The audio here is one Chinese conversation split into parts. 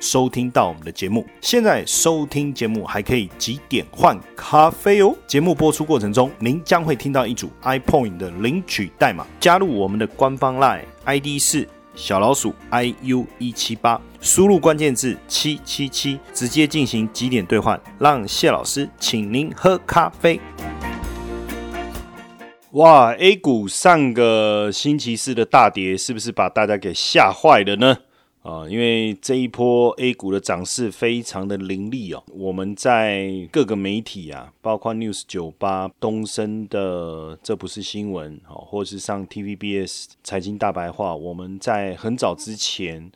收听到我们的节目，现在收听节目还可以几点换咖啡哦。节目播出过程中，您将会听到一组 iPoint 的领取代码，加入我们的官方 Line ID 是小老鼠 iu 一七八，输入关键字七七七，直接进行几点兑换，让谢老师请您喝咖啡。哇，A 股上个星期四的大跌，是不是把大家给吓坏了呢？啊，因为这一波 A 股的涨势非常的凌厉哦，我们在各个媒体啊，包括 News 九八、东升的这不是新闻哦，或是上 TVBS 财经大白话，我们在很早之前。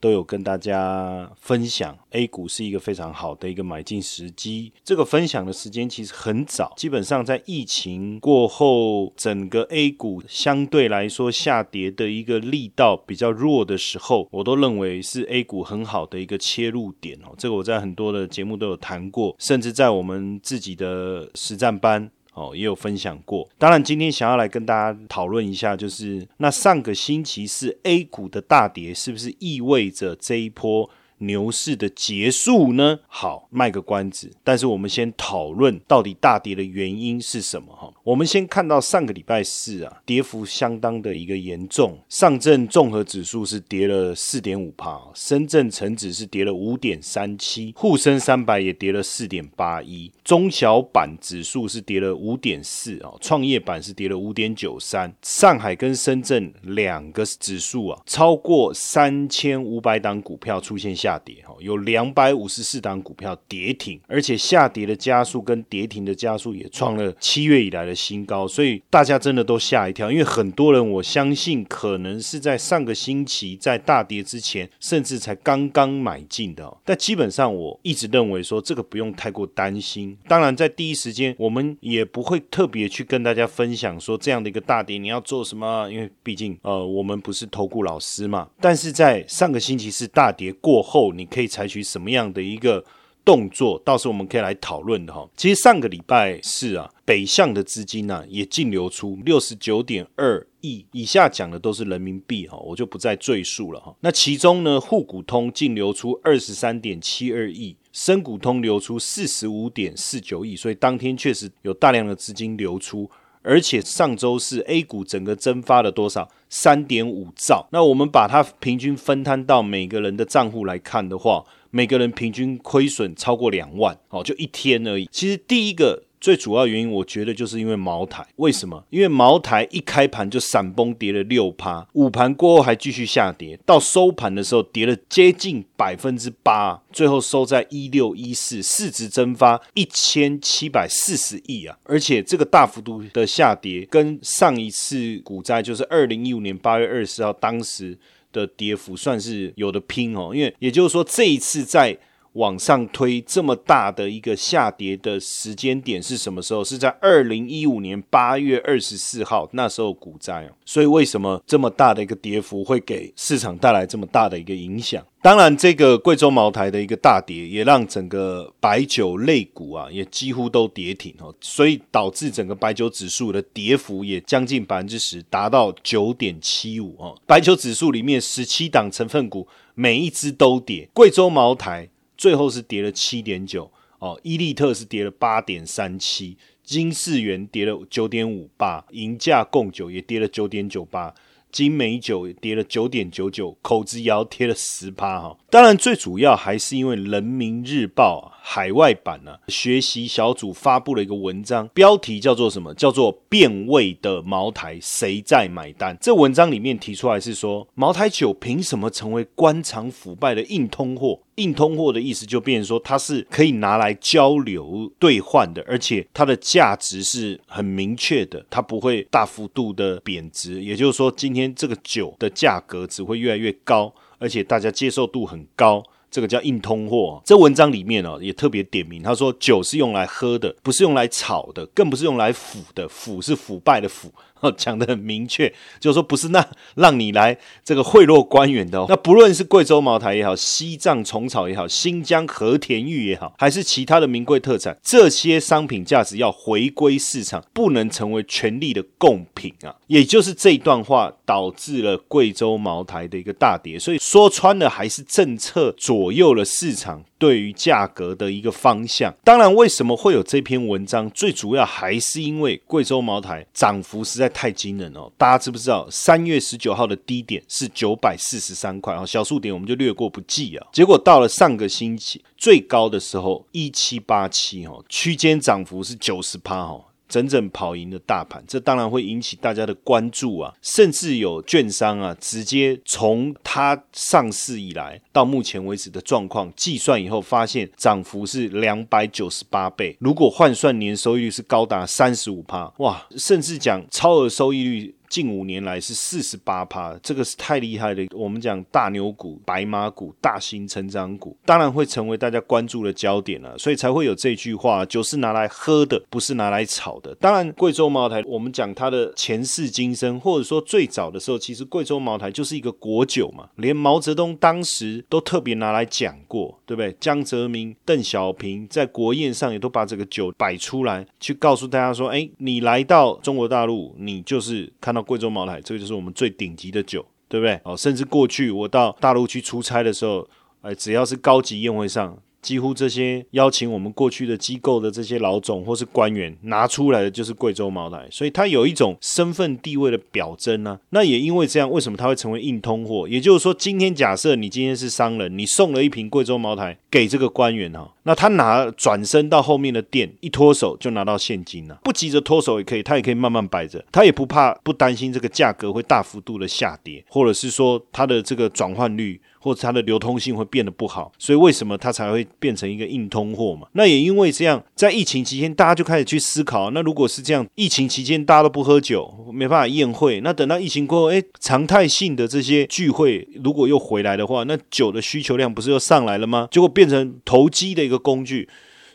都有跟大家分享，A 股是一个非常好的一个买进时机。这个分享的时间其实很早，基本上在疫情过后，整个 A 股相对来说下跌的一个力道比较弱的时候，我都认为是 A 股很好的一个切入点哦。这个我在很多的节目都有谈过，甚至在我们自己的实战班。哦，也有分享过。当然，今天想要来跟大家讨论一下，就是那上个星期四 A 股的大跌，是不是意味着这一波？牛市的结束呢？好，卖个关子。但是我们先讨论到底大跌的原因是什么？哈，我们先看到上个礼拜四啊，跌幅相当的一个严重。上证综合指数是跌了四点五帕，深圳成指是跌了五点三七，沪深三百也跌了四点八一，中小板指数是跌了五点四啊，创业板是跌了五点九三，上海跟深圳两个指数啊，超过三千五百档股票出现下。下跌哈，有两百五十四档股票跌停，而且下跌的加速跟跌停的加速也创了七月以来的新高，所以大家真的都吓一跳，因为很多人我相信可能是在上个星期在大跌之前，甚至才刚刚买进的，但基本上我一直认为说这个不用太过担心。当然，在第一时间我们也不会特别去跟大家分享说这样的一个大跌你要做什么，因为毕竟呃我们不是投顾老师嘛。但是在上个星期是大跌过后。后你可以采取什么样的一个动作？到时候我们可以来讨论的哈。其实上个礼拜是啊，北向的资金呢也净流出六十九点二亿，以下讲的都是人民币哈，我就不再赘述了哈。那其中呢，沪股通净流出二十三点七二亿，深股通流出四十五点四九亿，所以当天确实有大量的资金流出。而且上周是 A 股整个蒸发了多少？三点五兆。那我们把它平均分摊到每个人的账户来看的话，每个人平均亏损超过两万，哦，就一天而已。其实第一个。最主要原因，我觉得就是因为茅台。为什么？因为茅台一开盘就闪崩跌了六趴，午盘过后还继续下跌，到收盘的时候跌了接近百分之八，最后收在一六一四，市值蒸发一千七百四十亿啊！而且这个大幅度的下跌，跟上一次股灾就是二零一五年八月二十号当时的跌幅算是有的拼哦。因为也就是说，这一次在往上推这么大的一个下跌的时间点是什么时候？是在二零一五年八月二十四号，那时候股灾所以为什么这么大的一个跌幅会给市场带来这么大的一个影响？当然，这个贵州茅台的一个大跌，也让整个白酒类股啊，也几乎都跌停哦。所以导致整个白酒指数的跌幅也将近百分之十，达到九点七五哦。白酒指数里面十七档成分股，每一只都跌，贵州茅台。最后是跌了七点九哦，伊利特是跌了八点三七，金世元跌了九点五八，银价供酒也跌了九点九八，金美酒也跌了九点九九，口子窑跌了十趴哈。当然，最主要还是因为人民日报海外版呢，学习小组发布了一个文章，标题叫做什么？叫做“变味的茅台谁在买单”。这文章里面提出来是说，茅台酒凭什么成为官场腐败的硬通货？硬通货的意思就变成说，它是可以拿来交流兑换的，而且它的价值是很明确的，它不会大幅度的贬值。也就是说，今天这个酒的价格只会越来越高。而且大家接受度很高，这个叫硬通货。这文章里面哦也特别点名，他说酒是用来喝的，不是用来炒的，更不是用来腐的。腐是腐败的腐，讲的很明确，就是说不是那让你来这个贿赂官员的。那不论是贵州茅台也好，西藏虫草也好，新疆和田玉也好，还是其他的名贵特产，这些商品价值要回归市场，不能成为权力的贡品啊。也就是这一段话导致了贵州茅台的一个大跌。所以说穿了，还是政策左左右了市场。对于价格的一个方向，当然，为什么会有这篇文章？最主要还是因为贵州茅台涨幅实在太惊人哦。大家知不知道，三月十九号的低点是九百四十三块啊，小数点我们就略过不计啊。结果到了上个星期最高的时候一七八七哦，区间涨幅是九十趴哦。整整跑赢了大盘，这当然会引起大家的关注啊！甚至有券商啊，直接从它上市以来到目前为止的状况计算以后，发现涨幅是两百九十八倍。如果换算年收益率是高达三十五趴，哇！甚至讲超额收益率。近五年来是四十八趴，这个是太厉害了。我们讲大牛股、白马股、大型成长股，当然会成为大家关注的焦点了，所以才会有这句话：酒是拿来喝的，不是拿来炒的。当然，贵州茅台，我们讲它的前世今生，或者说最早的时候，其实贵州茅台就是一个国酒嘛，连毛泽东当时都特别拿来讲过，对不对？江泽民、邓小平在国宴上也都把这个酒摆出来，去告诉大家说：哎，你来到中国大陆，你就是看到。贵州茅台，这个就是我们最顶级的酒，对不对？哦，甚至过去我到大陆去出差的时候，哎，只要是高级宴会上。几乎这些邀请我们过去的机构的这些老总或是官员拿出来的就是贵州茅台，所以它有一种身份地位的表征呢。那也因为这样，为什么它会成为硬通货？也就是说，今天假设你今天是商人，你送了一瓶贵州茅台给这个官员哈，那他拿转身到后面的店一脱手就拿到现金了，不急着脱手也可以，他也可以慢慢摆着，他也不怕不担心这个价格会大幅度的下跌，或者是说它的这个转换率。或者它的流通性会变得不好，所以为什么它才会变成一个硬通货嘛？那也因为这样，在疫情期间，大家就开始去思考，那如果是这样，疫情期间大家都不喝酒，没办法宴会，那等到疫情过后，哎，常态性的这些聚会如果又回来的话，那酒的需求量不是又上来了吗？结果变成投机的一个工具。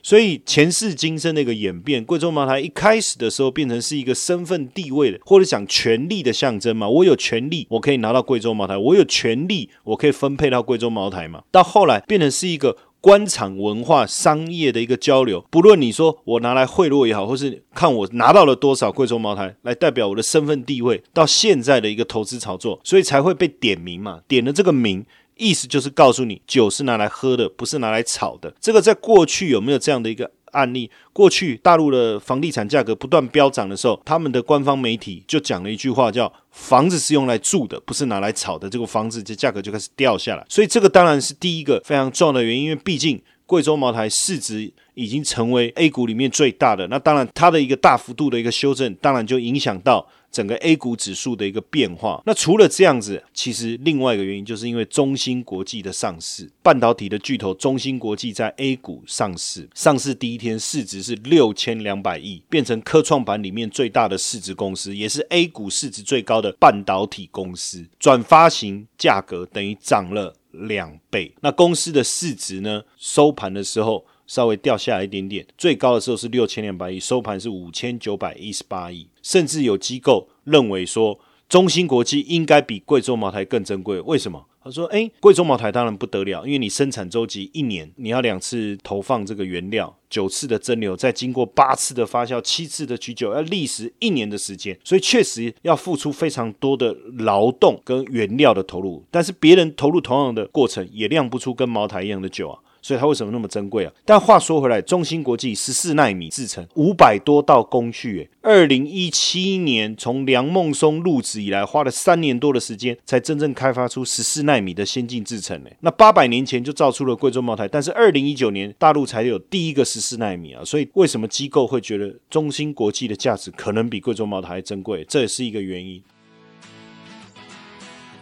所以前世今生的一个演变，贵州茅台一开始的时候变成是一个身份地位的，或者讲权力的象征嘛。我有权利，我可以拿到贵州茅台；我有权利，我可以分配到贵州茅台嘛。到后来变成是一个官场文化、商业的一个交流。不论你说我拿来贿赂也好，或是看我拿到了多少贵州茅台来代表我的身份地位，到现在的一个投资炒作，所以才会被点名嘛。点了这个名。意思就是告诉你，酒是拿来喝的，不是拿来炒的。这个在过去有没有这样的一个案例？过去大陆的房地产价格不断飙涨的时候，他们的官方媒体就讲了一句话，叫“房子是用来住的，不是拿来炒的”。这个房子这价格就开始掉下来。所以这个当然是第一个非常重要的原因，因为毕竟贵州茅台市值已经成为 A 股里面最大的，那当然它的一个大幅度的一个修正，当然就影响到。整个 A 股指数的一个变化，那除了这样子，其实另外一个原因就是因为中芯国际的上市，半导体的巨头中芯国际在 A 股上市，上市第一天市值是六千两百亿，变成科创板里面最大的市值公司，也是 A 股市值最高的半导体公司，转发行价格等于涨了两倍。那公司的市值呢，收盘的时候稍微掉下来一点点，最高的时候是六千两百亿，收盘是五千九百一十八亿。甚至有机构认为说，中芯国际应该比贵州茅台更珍贵。为什么？他说：“诶，贵州茅台当然不得了，因为你生产周期一年，你要两次投放这个原料，九次的蒸馏，再经过八次的发酵，七次的取酒，要历时一年的时间，所以确实要付出非常多的劳动跟原料的投入。但是别人投入同样的过程，也酿不出跟茅台一样的酒啊。”所以它为什么那么珍贵啊？但话说回来，中芯国际十四纳米制成五百多道工序，二零一七年从梁孟松入职以来，花了三年多的时间，才真正开发出十四纳米的先进制程。诶，那八百年前就造出了贵州茅台，但是二零一九年大陆才有第一个十四纳米啊。所以为什么机构会觉得中芯国际的价值可能比贵州茅台还珍贵？这也是一个原因。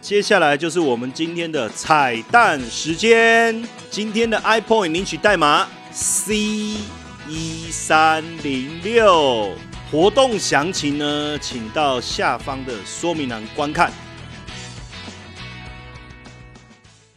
接下来就是我们今天的彩蛋时间。今天的 iPoint 领取代码 C 一三零六，活动详情呢，请到下方的说明栏观看。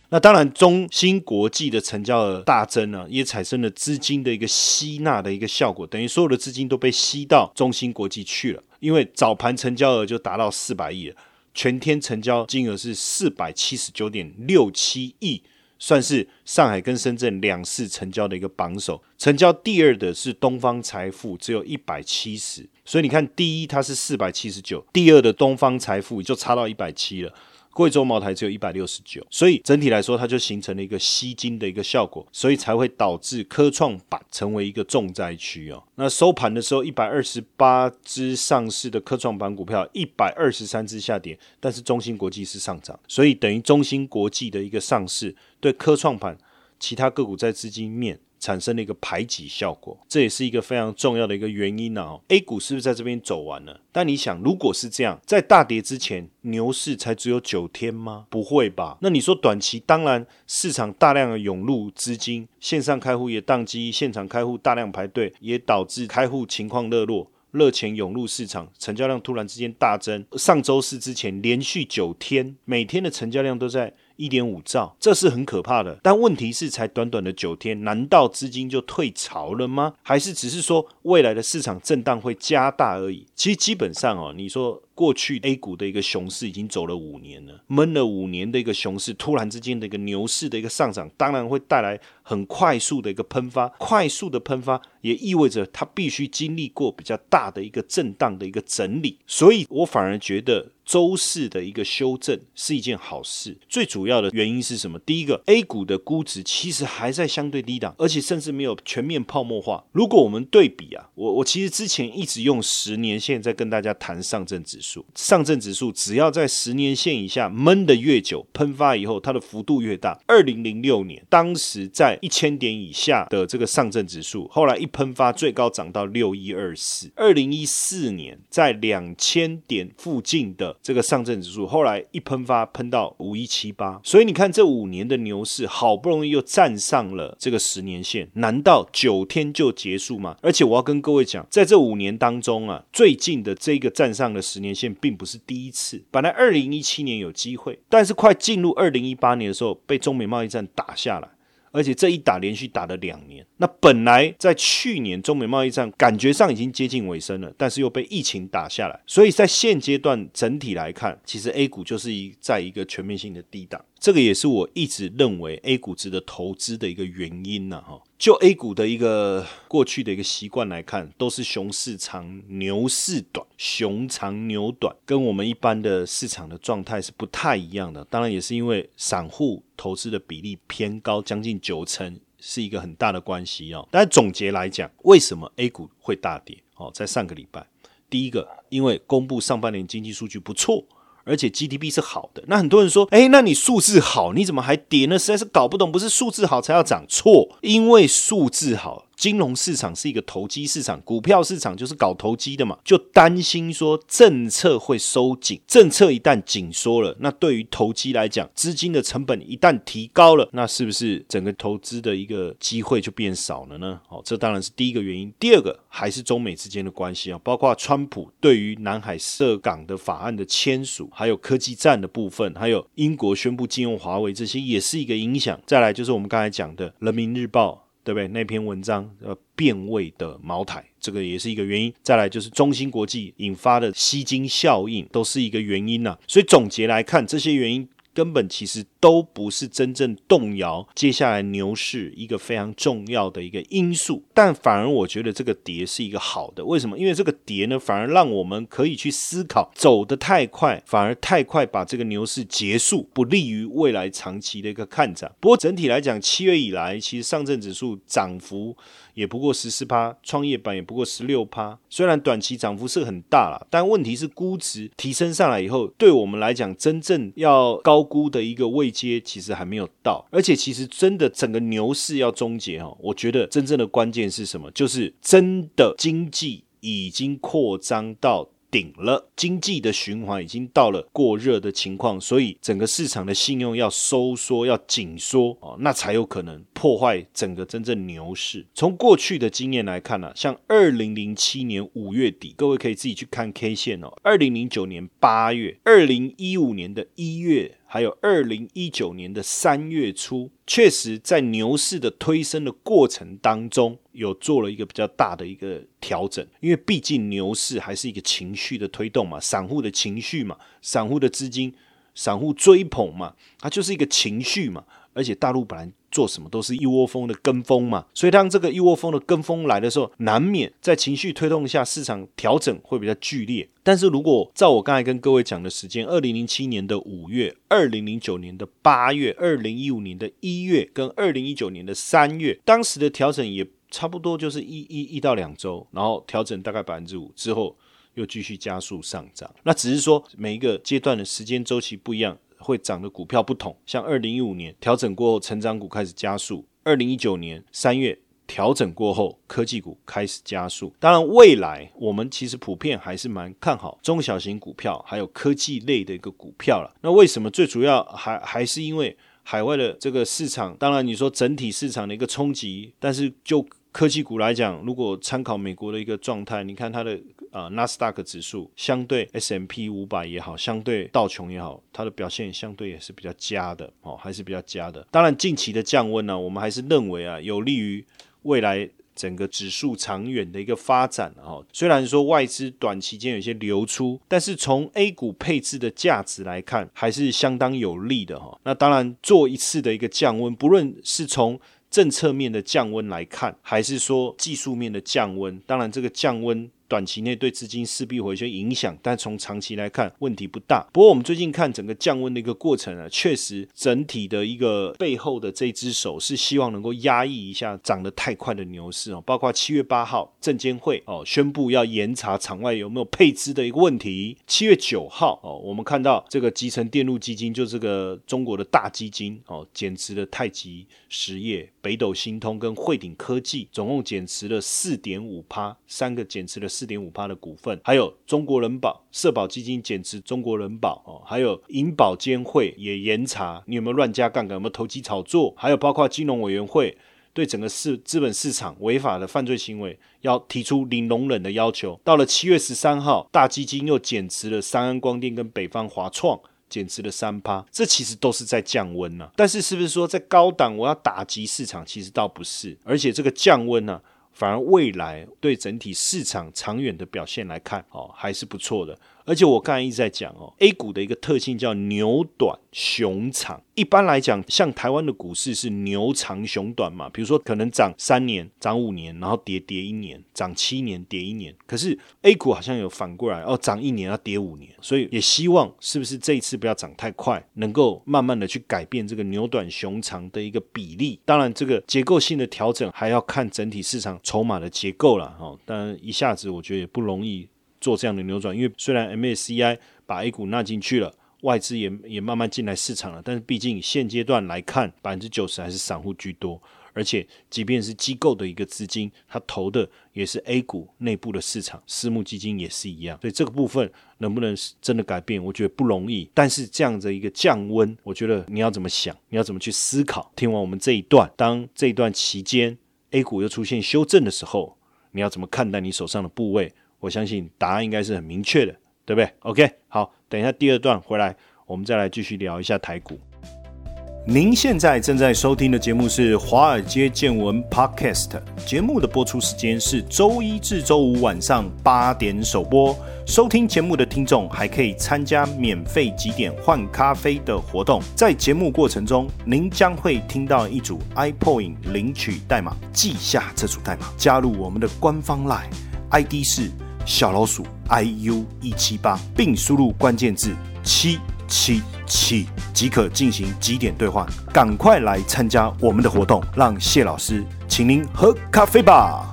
那当然，中芯国际的成交额大增呢，也产生了资金的一个吸纳的一个效果，等于所有的资金都被吸到中芯国际去了。因为早盘成交额就达到四百亿了，全天成交金额是四百七十九点六七亿。算是上海跟深圳两市成交的一个榜首，成交第二的是东方财富，只有一百七十，所以你看第一它是四百七十九，第二的东方财富就差到一百七了。贵州茅台只有一百六十九，所以整体来说，它就形成了一个吸金的一个效果，所以才会导致科创板成为一个重灾区哦。那收盘的时候，一百二十八只上市的科创板股票，一百二十三只下跌，但是中芯国际是上涨，所以等于中芯国际的一个上市对科创板其他个股在资金面。产生了一个排挤效果，这也是一个非常重要的一个原因呢。A 股是不是在这边走完了？但你想，如果是这样，在大跌之前，牛市才只有九天吗？不会吧？那你说短期，当然市场大量的涌入资金，线上开户也宕机，现场开户大量排队，也导致开户情况热络，热钱涌入市场，成交量突然之间大增。上周四之前连续九天，每天的成交量都在。一点五兆，这是很可怕的。但问题是，才短短的九天，难道资金就退潮了吗？还是只是说未来的市场震荡会加大而已？其实基本上哦，你说。过去 A 股的一个熊市已经走了五年了，闷了五年的一个熊市，突然之间的一个牛市的一个上涨，当然会带来很快速的一个喷发。快速的喷发也意味着它必须经历过比较大的一个震荡的一个整理。所以我反而觉得周四的一个修正是一件好事。最主要的原因是什么？第一个，A 股的估值其实还在相对低档，而且甚至没有全面泡沫化。如果我们对比啊，我我其实之前一直用十年线在跟大家谈上证指数。上证指数只要在十年线以下闷的越久，喷发以后它的幅度越大。二零零六年当时在一千点以下的这个上证指数，后来一喷发最高涨到六一二四。二零一四年在两千点附近的这个上证指数，后来一喷发喷到五一七八。所以你看这五年的牛市，好不容易又站上了这个十年线，难道九天就结束吗？而且我要跟各位讲，在这五年当中啊，最近的这个站上了十年线。并不是第一次。本来二零一七年有机会，但是快进入二零一八年的时候，被中美贸易战打下来，而且这一打连续打了两年。那本来在去年中美贸易战感觉上已经接近尾声了，但是又被疫情打下来。所以在现阶段整体来看，其实 A 股就是一在一个全面性的低档。这个也是我一直认为 A 股值得投资的一个原因呢，哈。就 A 股的一个过去的一个习惯来看，都是熊市长、牛市短，熊长牛短，跟我们一般的市场的状态是不太一样的。当然，也是因为散户投资的比例偏高，将近九成，是一个很大的关系哦。但总结来讲，为什么 A 股会大跌？哦，在上个礼拜，第一个，因为公布上半年经济数据不错。而且 GDP 是好的，那很多人说，哎，那你数字好，你怎么还跌呢？实在是搞不懂，不是数字好才要涨，错，因为数字好。金融市场是一个投机市场，股票市场就是搞投机的嘛，就担心说政策会收紧，政策一旦紧缩了，那对于投机来讲，资金的成本一旦提高了，那是不是整个投资的一个机会就变少了呢？哦，这当然是第一个原因。第二个还是中美之间的关系啊，包括川普对于南海涉港的法案的签署，还有科技战的部分，还有英国宣布禁用华为，这些也是一个影响。再来就是我们刚才讲的《人民日报》。对不对？那篇文章呃，变味的茅台，这个也是一个原因。再来就是中芯国际引发的吸金效应，都是一个原因呐。所以总结来看，这些原因。根本其实都不是真正动摇接下来牛市一个非常重要的一个因素，但反而我觉得这个跌是一个好的。为什么？因为这个跌呢，反而让我们可以去思考，走得太快，反而太快把这个牛市结束，不利于未来长期的一个看涨。不过整体来讲，七月以来，其实上证指数涨幅。也不过十四趴，创业板也不过十六趴。虽然短期涨幅是很大了，但问题是估值提升上来以后，对我们来讲，真正要高估的一个位阶其实还没有到。而且，其实真的整个牛市要终结哦，我觉得真正的关键是什么？就是真的经济已经扩张到。顶了，经济的循环已经到了过热的情况，所以整个市场的信用要收缩、要紧缩哦，那才有可能破坏整个真正牛市。从过去的经验来看呢，像二零零七年五月底，各位可以自己去看 K 线哦。二零零九年八月，二零一五年的一月，还有二零一九年的三月初，确实在牛市的推升的过程当中，有做了一个比较大的一个调整。因为毕竟牛市还是一个情绪的推动嘛，散户的情绪嘛，散户的资金，散户追捧嘛，它就是一个情绪嘛。而且大陆本来做什么都是一窝蜂的跟风嘛，所以当这个一窝蜂的跟风来的时候，难免在情绪推动下，市场调整会比较剧烈。但是如果照我刚才跟各位讲的时间，二零零七年的五月、二零零九年的八月、二零一五年的一月跟二零一九年的三月，当时的调整也差不多就是一一一到两周，然后调整大概百分之五之后，又继续加速上涨。那只是说每一个阶段的时间周期不一样。会涨的股票不同，像二零一五年调整过后，成长股开始加速；二零一九年三月调整过后，科技股开始加速。当然，未来我们其实普遍还是蛮看好中小型股票，还有科技类的一个股票了。那为什么？最主要还还是因为海外的这个市场。当然，你说整体市场的一个冲击，但是就科技股来讲，如果参考美国的一个状态，你看它的。啊，纳斯达克指数相对 S M P 五百也好，相对道琼也好，它的表现相对也是比较佳的哦，还是比较佳的。当然，近期的降温呢，我们还是认为啊，有利于未来整个指数长远的一个发展哦。虽然说外资短期间有些流出，但是从 A 股配置的价值来看，还是相当有利的哈。那当然，做一次的一个降温，不论是从政策面的降温来看，还是说技术面的降温，当然这个降温。短期内对资金势必会有些影响，但从长期来看问题不大。不过我们最近看整个降温的一个过程啊，确实整体的一个背后的这只手是希望能够压抑一下涨得太快的牛市哦。包括七月八号证监会哦宣布要严查场外有没有配资的一个问题。七月九号哦，我们看到这个集成电路基金，就这个中国的大基金哦，减持了太极实业、北斗星通跟汇顶科技，总共减持了四点五趴，三个减持了。四点五趴的股份，还有中国人保、社保基金减持中国人保哦，还有银保监会也严查你有没有乱加杠杆，有没有投机炒作，还有包括金融委员会对整个市资本市场违法的犯罪行为要提出零容忍的要求。到了七月十三号，大基金又减持了三安光电跟北方华创，减持了三趴，这其实都是在降温呢。但是是不是说在高档我要打击市场？其实倒不是，而且这个降温呢。反而未来对整体市场长远的表现来看，哦，还是不错的。而且我刚才一直在讲哦，A 股的一个特性叫牛短熊长。一般来讲，像台湾的股市是牛长熊短嘛，比如说可能涨三年、涨五年，然后跌跌一年，涨七年跌一年。可是 A 股好像有反过来哦，涨一年要跌五年，所以也希望是不是这一次不要涨太快，能够慢慢的去改变这个牛短熊长的一个比例。当然，这个结构性的调整还要看整体市场筹码的结构了哈。当然，一下子我觉得也不容易。做这样的扭转，因为虽然 MSCI 把 A 股纳进去了，外资也也慢慢进来市场了，但是毕竟现阶段来看，百分之九十还是散户居多，而且即便是机构的一个资金，它投的也是 A 股内部的市场，私募基金也是一样，所以这个部分能不能真的改变，我觉得不容易。但是这样的一个降温，我觉得你要怎么想，你要怎么去思考？听完我们这一段，当这一段期间 A 股又出现修正的时候，你要怎么看待你手上的部位？我相信答案应该是很明确的，对不对？OK，好，等一下第二段回来，我们再来继续聊一下台股。您现在正在收听的节目是《华尔街见闻》Podcast，节目的播出时间是周一至周五晚上八点首播。收听节目的听众还可以参加免费几点换咖啡的活动，在节目过程中，您将会听到一组 iPoin 领取代码，记下这组代码，加入我们的官方 Line，ID 是。小老鼠 iu 一七八，并输入关键字七七七即可进行几点兑换。赶快来参加我们的活动，让谢老师请您喝咖啡吧。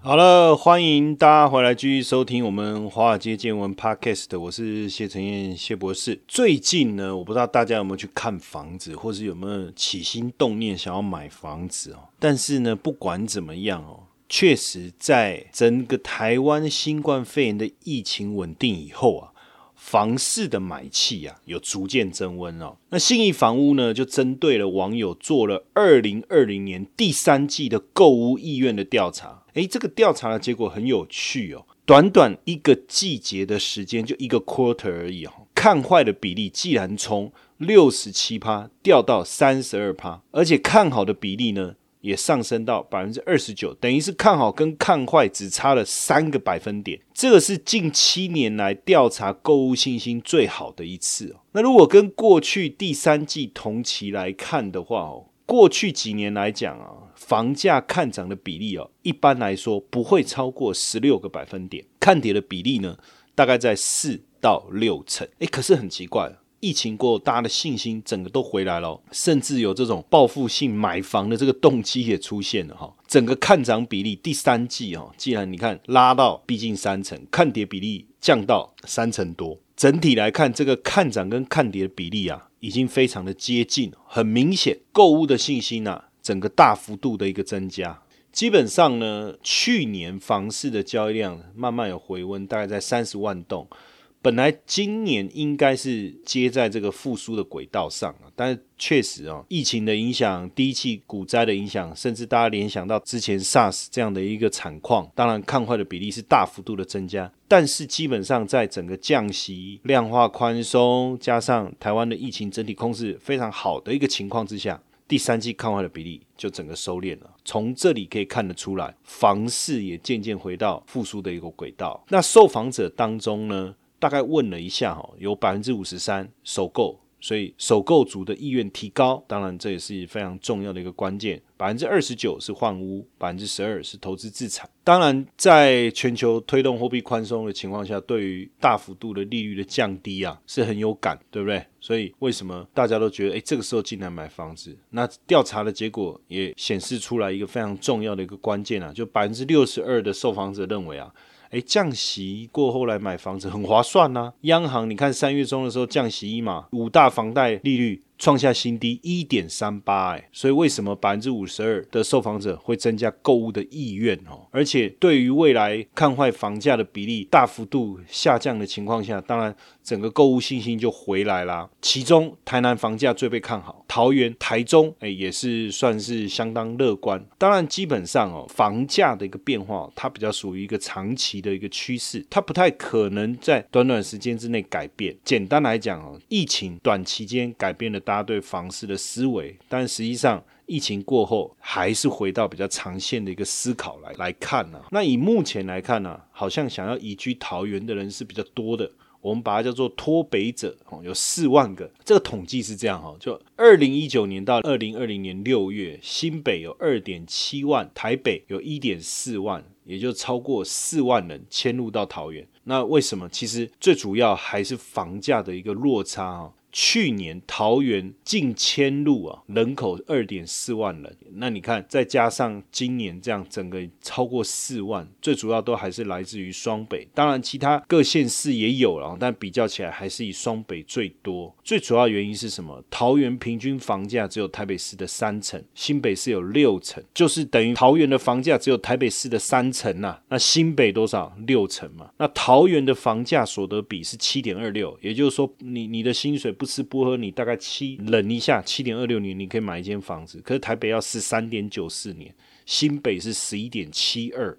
好了，欢迎大家回来继续收听我们华尔街见闻 Podcast，我是谢承彦谢博士。最近呢，我不知道大家有没有去看房子，或是有没有起心动念想要买房子哦。但是呢，不管怎么样哦。确实，在整个台湾新冠肺炎的疫情稳定以后啊，房市的买气啊有逐渐增温哦。那信义房屋呢，就针对了网友做了二零二零年第三季的购屋意愿的调查。诶，这个调查的结果很有趣哦。短短一个季节的时间，就一个 quarter 而已哦，看坏的比例既然从六十七趴掉到三十二趴，而且看好的比例呢？也上升到百分之二十九，等于是看好跟看坏只差了三个百分点。这个是近七年来调查购物信心最好的一次哦。那如果跟过去第三季同期来看的话哦，过去几年来讲啊，房价看涨的比例哦，一般来说不会超过十六个百分点，看跌的比例呢，大概在四到六成。诶，可是很奇怪。疫情过后，大家的信心整个都回来了，甚至有这种报复性买房的这个动机也出现了哈。整个看涨比例第三季哈，既然你看拉到逼近三成，看跌比例降到三成多，整体来看，这个看涨跟看跌的比例啊，已经非常的接近，很明显，购物的信心啊，整个大幅度的一个增加。基本上呢，去年房市的交易量慢慢有回温，大概在三十万栋。本来今年应该是接在这个复苏的轨道上啊，但是确实啊，疫情的影响、第一期股灾的影响，甚至大家联想到之前 SARS 这样的一个惨况，当然看坏的比例是大幅度的增加。但是基本上在整个降息、量化宽松，加上台湾的疫情整体控制非常好的一个情况之下，第三季看坏的比例就整个收敛了。从这里可以看得出来，房市也渐渐回到复苏的一个轨道。那受访者当中呢？大概问了一下哈，有百分之五十三首购，所以首购族的意愿提高，当然这也是非常重要的一个关键。百分之二十九是换屋，百分之十二是投资自产。当然，在全球推动货币宽松的情况下，对于大幅度的利率的降低啊，是很有感，对不对？所以为什么大家都觉得，哎，这个时候进来买房子？那调查的结果也显示出来一个非常重要的一个关键啊，就百分之六十二的受访者认为啊。哎，降息过后来买房子很划算呐！央行你看三月中的时候降息一码，五大房贷利率。创下新低一点三八哎，所以为什么百分之五十二的受访者会增加购物的意愿哦？而且对于未来看坏房价的比例大幅度下降的情况下，当然整个购物信心就回来啦。其中台南房价最被看好，桃园、台中哎也是算是相当乐观。当然基本上哦，房价的一个变化，它比较属于一个长期的一个趋势，它不太可能在短短时间之内改变。简单来讲哦，疫情短期间改变了。大家对房市的思维，但实际上疫情过后还是回到比较长线的一个思考来来看呢。那以目前来看呢，好像想要移居桃园的人是比较多的。我们把它叫做脱北者，哦，有四万个。这个统计是这样哈，就二零一九年到二零二零年六月，新北有二点七万，台北有一点四万，也就超过四万人迁入到桃园。那为什么？其实最主要还是房价的一个落差啊。去年桃园近迁入啊，人口二点四万人。那你看，再加上今年这样整个超过四万，最主要都还是来自于双北。当然，其他各县市也有了，但比较起来还是以双北最多。最主要原因是什么？桃园平均房价只有台北市的三成，新北市有六成，就是等于桃园的房价只有台北市的三成呐。那新北多少？六成嘛。那桃园的房价所得比是七点二六，也就是说，你你的薪水不。吃不喝，你大概七忍一下，七点二六年你可以买一间房子。可是台北要十三点九四年，新北是十一点七二，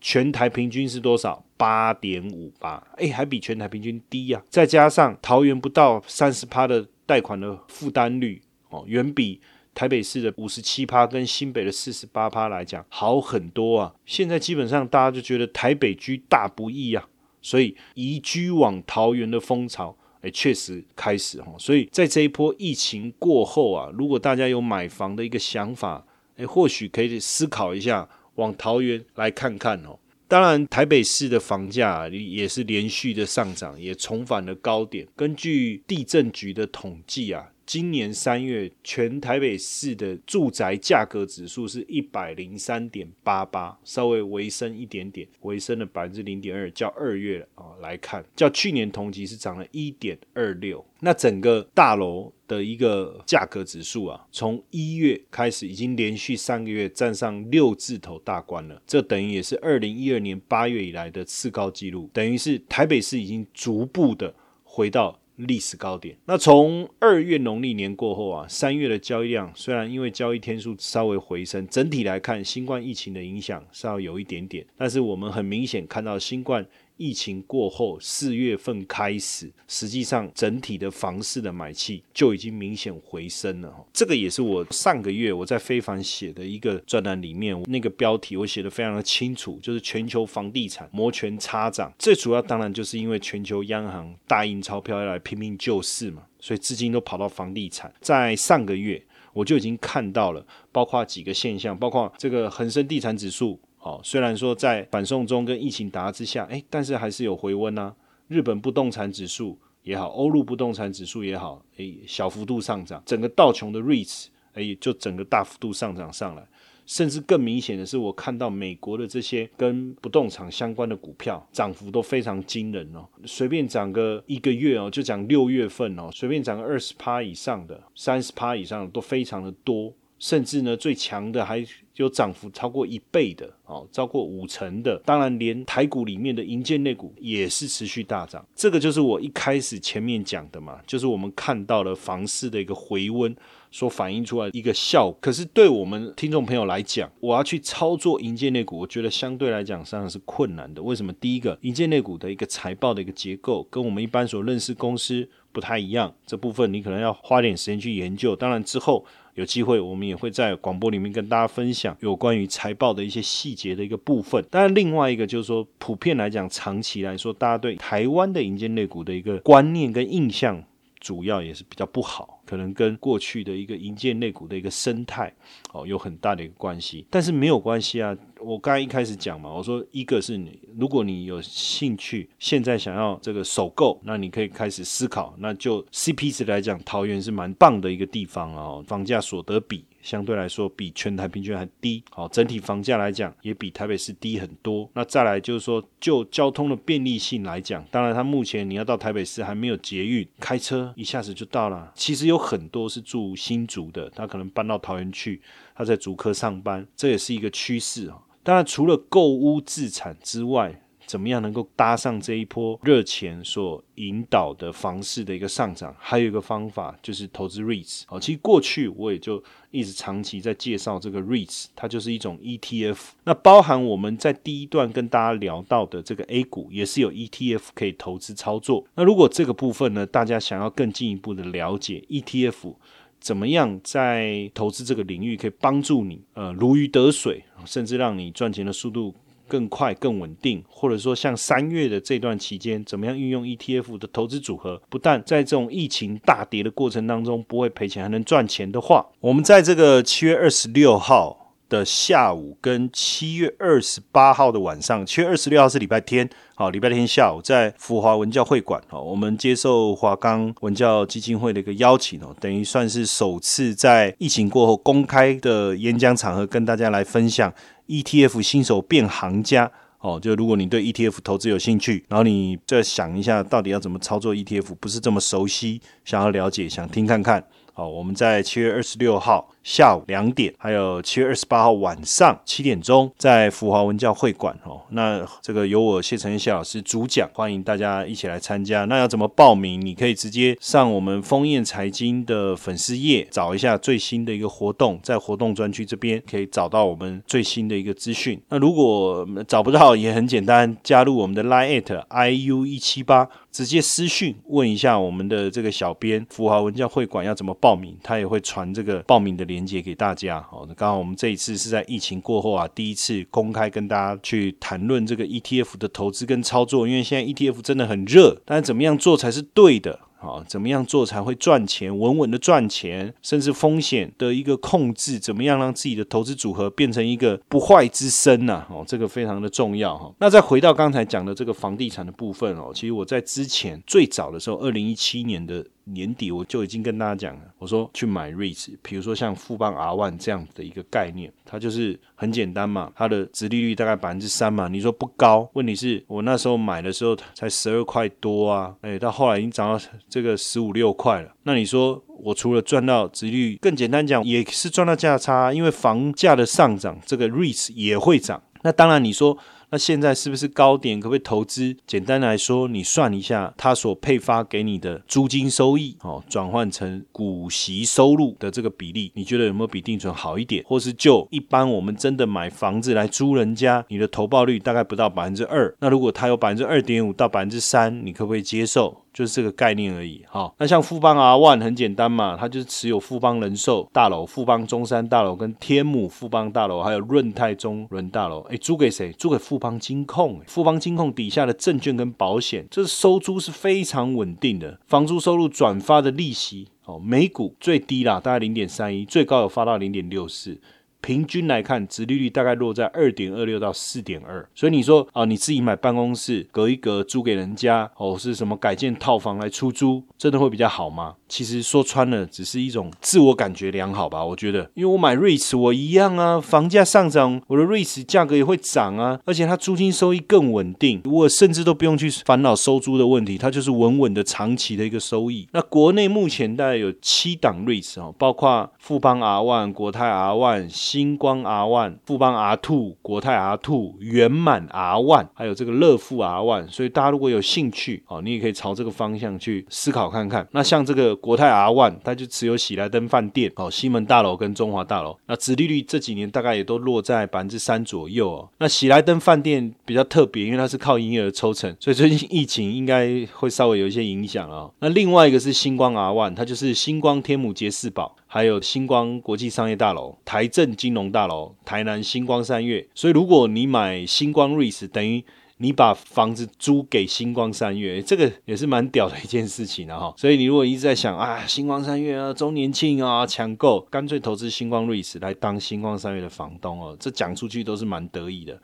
全台平均是多少？八点五八，哎，还比全台平均低呀。再加上桃园不到三十趴的贷款的负担率哦，远比台北市的五十七趴跟新北的四十八趴来讲好很多啊。现在基本上大家就觉得台北居大不易啊，所以移居往桃园的风潮。哎，确实开始哈，所以在这一波疫情过后啊，如果大家有买房的一个想法，哎，或许可以思考一下往桃园来看看哦。当然，台北市的房价也是连续的上涨，也重返了高点。根据地震局的统计啊。今年三月，全台北市的住宅价格指数是一百零三点八八，稍微微升一点点，微升了百分之零点二。较二月啊来看，较去年同期是涨了一点二六。那整个大楼的一个价格指数啊，从一月开始已经连续三个月站上六字头大关了，这等于也是二零一二年八月以来的次高纪录，等于是台北市已经逐步的。回到。历史高点。那从二月农历年过后啊，三月的交易量虽然因为交易天数稍微回升，整体来看，新冠疫情的影响稍微有一点点，但是我们很明显看到新冠。疫情过后，四月份开始，实际上整体的房市的买气就已经明显回升了。这个也是我上个月我在非凡写的一个专栏里面，那个标题我写的非常的清楚，就是全球房地产摩拳擦掌。最主要当然就是因为全球央行大印钞票要来拼命救市嘛，所以资金都跑到房地产。在上个月我就已经看到了，包括几个现象，包括这个恒生地产指数。哦，虽然说在反送中跟疫情打压之下，哎，但是还是有回温呐。日本不动产指数也好，欧陆不动产指数也好，哎，小幅度上涨。整个道琼的 REITs，哎，就整个大幅度上涨上来。甚至更明显的是，我看到美国的这些跟不动产相关的股票涨幅都非常惊人哦。随便涨个一个月哦，就讲六月份哦，随便涨个二十趴以上的、三十趴以上的都非常的多。甚至呢，最强的还有涨幅超过一倍的哦，超过五成的。当然，连台股里面的银建类股也是持续大涨。这个就是我一开始前面讲的嘛，就是我们看到了房市的一个回温所反映出来一个效果。可是对我们听众朋友来讲，我要去操作银建类股，我觉得相对来讲实际上是困难的。为什么？第一个，银建类股的一个财报的一个结构跟我们一般所认识公司不太一样，这部分你可能要花点时间去研究。当然之后。有机会，我们也会在广播里面跟大家分享有关于财报的一些细节的一个部分。当然，另外一个就是说，普遍来讲，长期来说，大家对台湾的银建类股的一个观念跟印象，主要也是比较不好，可能跟过去的一个银建类股的一个生态哦有很大的一个关系。但是没有关系啊。我刚才一开始讲嘛，我说一个是你，如果你有兴趣，现在想要这个首购，那你可以开始思考。那就 CP 值来讲，桃园是蛮棒的一个地方哦，房价所得比相对来说比全台平均还低。好，整体房价来讲也比台北市低很多。那再来就是说，就交通的便利性来讲，当然它目前你要到台北市还没有捷运，开车一下子就到了。其实有很多是住新竹的，他可能搬到桃园去，他在竹科上班，这也是一个趋势啊。当然，除了购屋自产之外，怎么样能够搭上这一波热钱所引导的房市的一个上涨？还有一个方法就是投资 REITs。好，其实过去我也就一直长期在介绍这个 REITs，它就是一种 ETF。那包含我们在第一段跟大家聊到的这个 A 股，也是有 ETF 可以投资操作。那如果这个部分呢，大家想要更进一步的了解 ETF。怎么样在投资这个领域可以帮助你呃如鱼得水，甚至让你赚钱的速度更快、更稳定？或者说像三月的这段期间，怎么样运用 ETF 的投资组合，不但在这种疫情大跌的过程当中不会赔钱，还能赚钱的话，我们在这个七月二十六号。的下午跟七月二十八号的晚上，七月二十六号是礼拜天，好，礼拜天下午在福华文教会馆，好，我们接受华冈文教基金会的一个邀请哦，等于算是首次在疫情过后公开的演讲场合，跟大家来分享 ETF 新手变行家哦，就如果你对 ETF 投资有兴趣，然后你再想一下到底要怎么操作 ETF，不是这么熟悉，想要了解，想听看看，好，我们在七月二十六号。下午两点，还有七月二十八号晚上七点钟，在福华文教会馆哦。那这个由我谢承彦谢老师主讲，欢迎大家一起来参加。那要怎么报名？你可以直接上我们丰燕财经的粉丝页，找一下最新的一个活动，在活动专区这边可以找到我们最新的一个资讯。那如果找不到，也很简单，加入我们的 line at iu 一七八，直接私讯问一下我们的这个小编，福华文教会馆要怎么报名，他也会传这个报名的连接给大家，好，那刚好我们这一次是在疫情过后啊，第一次公开跟大家去谈论这个 ETF 的投资跟操作，因为现在 ETF 真的很热，但是怎么样做才是对的？好，怎么样做才会赚钱，稳稳的赚钱，甚至风险的一个控制，怎么样让自己的投资组合变成一个不坏之身呢？哦，这个非常的重要哈。那再回到刚才讲的这个房地产的部分哦，其实我在之前最早的时候，二零一七年的。年底我就已经跟大家讲了，我说去买 REITs，比如说像富邦 R One 这样的一个概念，它就是很简单嘛，它的殖利率大概百分之三嘛，你说不高，问题是我那时候买的时候才十二块多啊，哎，到后来已经涨到这个十五六块了，那你说我除了赚到殖利率，更简单讲也是赚到价差，因为房价的上涨，这个 REITs 也会涨，那当然你说。那现在是不是高点？可不可以投资？简单来说，你算一下它所配发给你的租金收益，哦，转换成股息收入的这个比例，你觉得有没有比定存好一点？或是就一般我们真的买房子来租人家，你的投报率大概不到百分之二。那如果它有百分之二点五到百分之三，你可不可以接受？就是这个概念而已，好，那像富邦 R One 很简单嘛，它就是持有富邦人寿大楼、富邦中山大楼跟天母富邦大楼，还有润泰中伦大楼，哎，租给谁？租给富邦金控，富邦金控底下的证券跟保险，这收租是非常稳定的，房租收入转发的利息，哦，每股最低啦，大概零点三一，最高有发到零点六四。平均来看，值利率大概落在二点二六到四点二，所以你说啊，你自己买办公室隔一隔租给人家，哦，是什么改建套房来出租，真的会比较好吗？其实说穿了，只是一种自我感觉良好吧。我觉得，因为我买瑞驰，我一样啊，房价上涨，我的瑞驰价格也会涨啊，而且它租金收益更稳定，我甚至都不用去烦恼收租的问题，它就是稳稳的长期的一个收益。那国内目前大概有七档瑞驰哦，包括富邦 R One、国泰 R One。星光 R One、富邦 R Two、国泰 R Two、圆满 R One，还有这个乐富 R One，所以大家如果有兴趣哦，你也可以朝这个方向去思考看看。那像这个国泰 R One，它就持有喜来登饭店、哦西门大楼跟中华大楼，那殖利率这几年大概也都落在百分之三左右哦。那喜来登饭店比较特别，因为它是靠营业额抽成，所以最近疫情应该会稍微有一些影响啊。那另外一个是星光 R One，它就是星光天母杰士堡。还有星光国际商业大楼、台政金融大楼、台南星光三月，所以如果你买星光瑞士，等于你把房子租给星光三月，这个也是蛮屌的一件事情的哈。所以你如果一直在想啊，星光三月啊，周年庆啊，抢购，干脆投资星光瑞士来当星光三月的房东哦，这讲出去都是蛮得意的。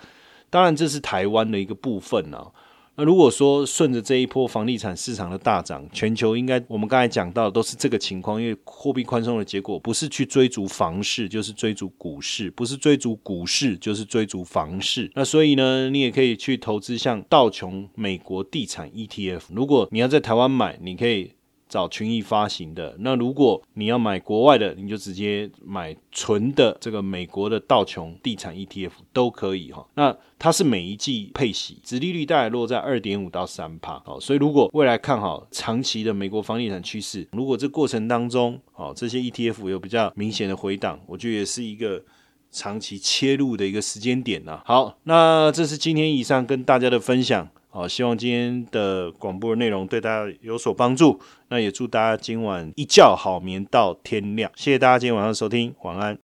当然，这是台湾的一个部分呢。那如果说顺着这一波房地产市场的大涨，全球应该我们刚才讲到都是这个情况，因为货币宽松的结果不是去追逐房市，就是追逐股市；不是追逐股市，就是追逐房市。那所以呢，你也可以去投资像道琼美国地产 ETF。如果你要在台湾买，你可以。找群益发行的，那如果你要买国外的，你就直接买纯的这个美国的道琼地产 ETF 都可以哈。那它是每一季配息，殖利率大概落在二点五到三帕哦。所以如果未来看好长期的美国房地产趋势，如果这过程当中哦这些 ETF 有比较明显的回档，我觉得也是一个长期切入的一个时间点呐。好，那这是今天以上跟大家的分享。好，希望今天的广播内容对大家有所帮助。那也祝大家今晚一觉好眠到天亮。谢谢大家今天晚上收听，晚安。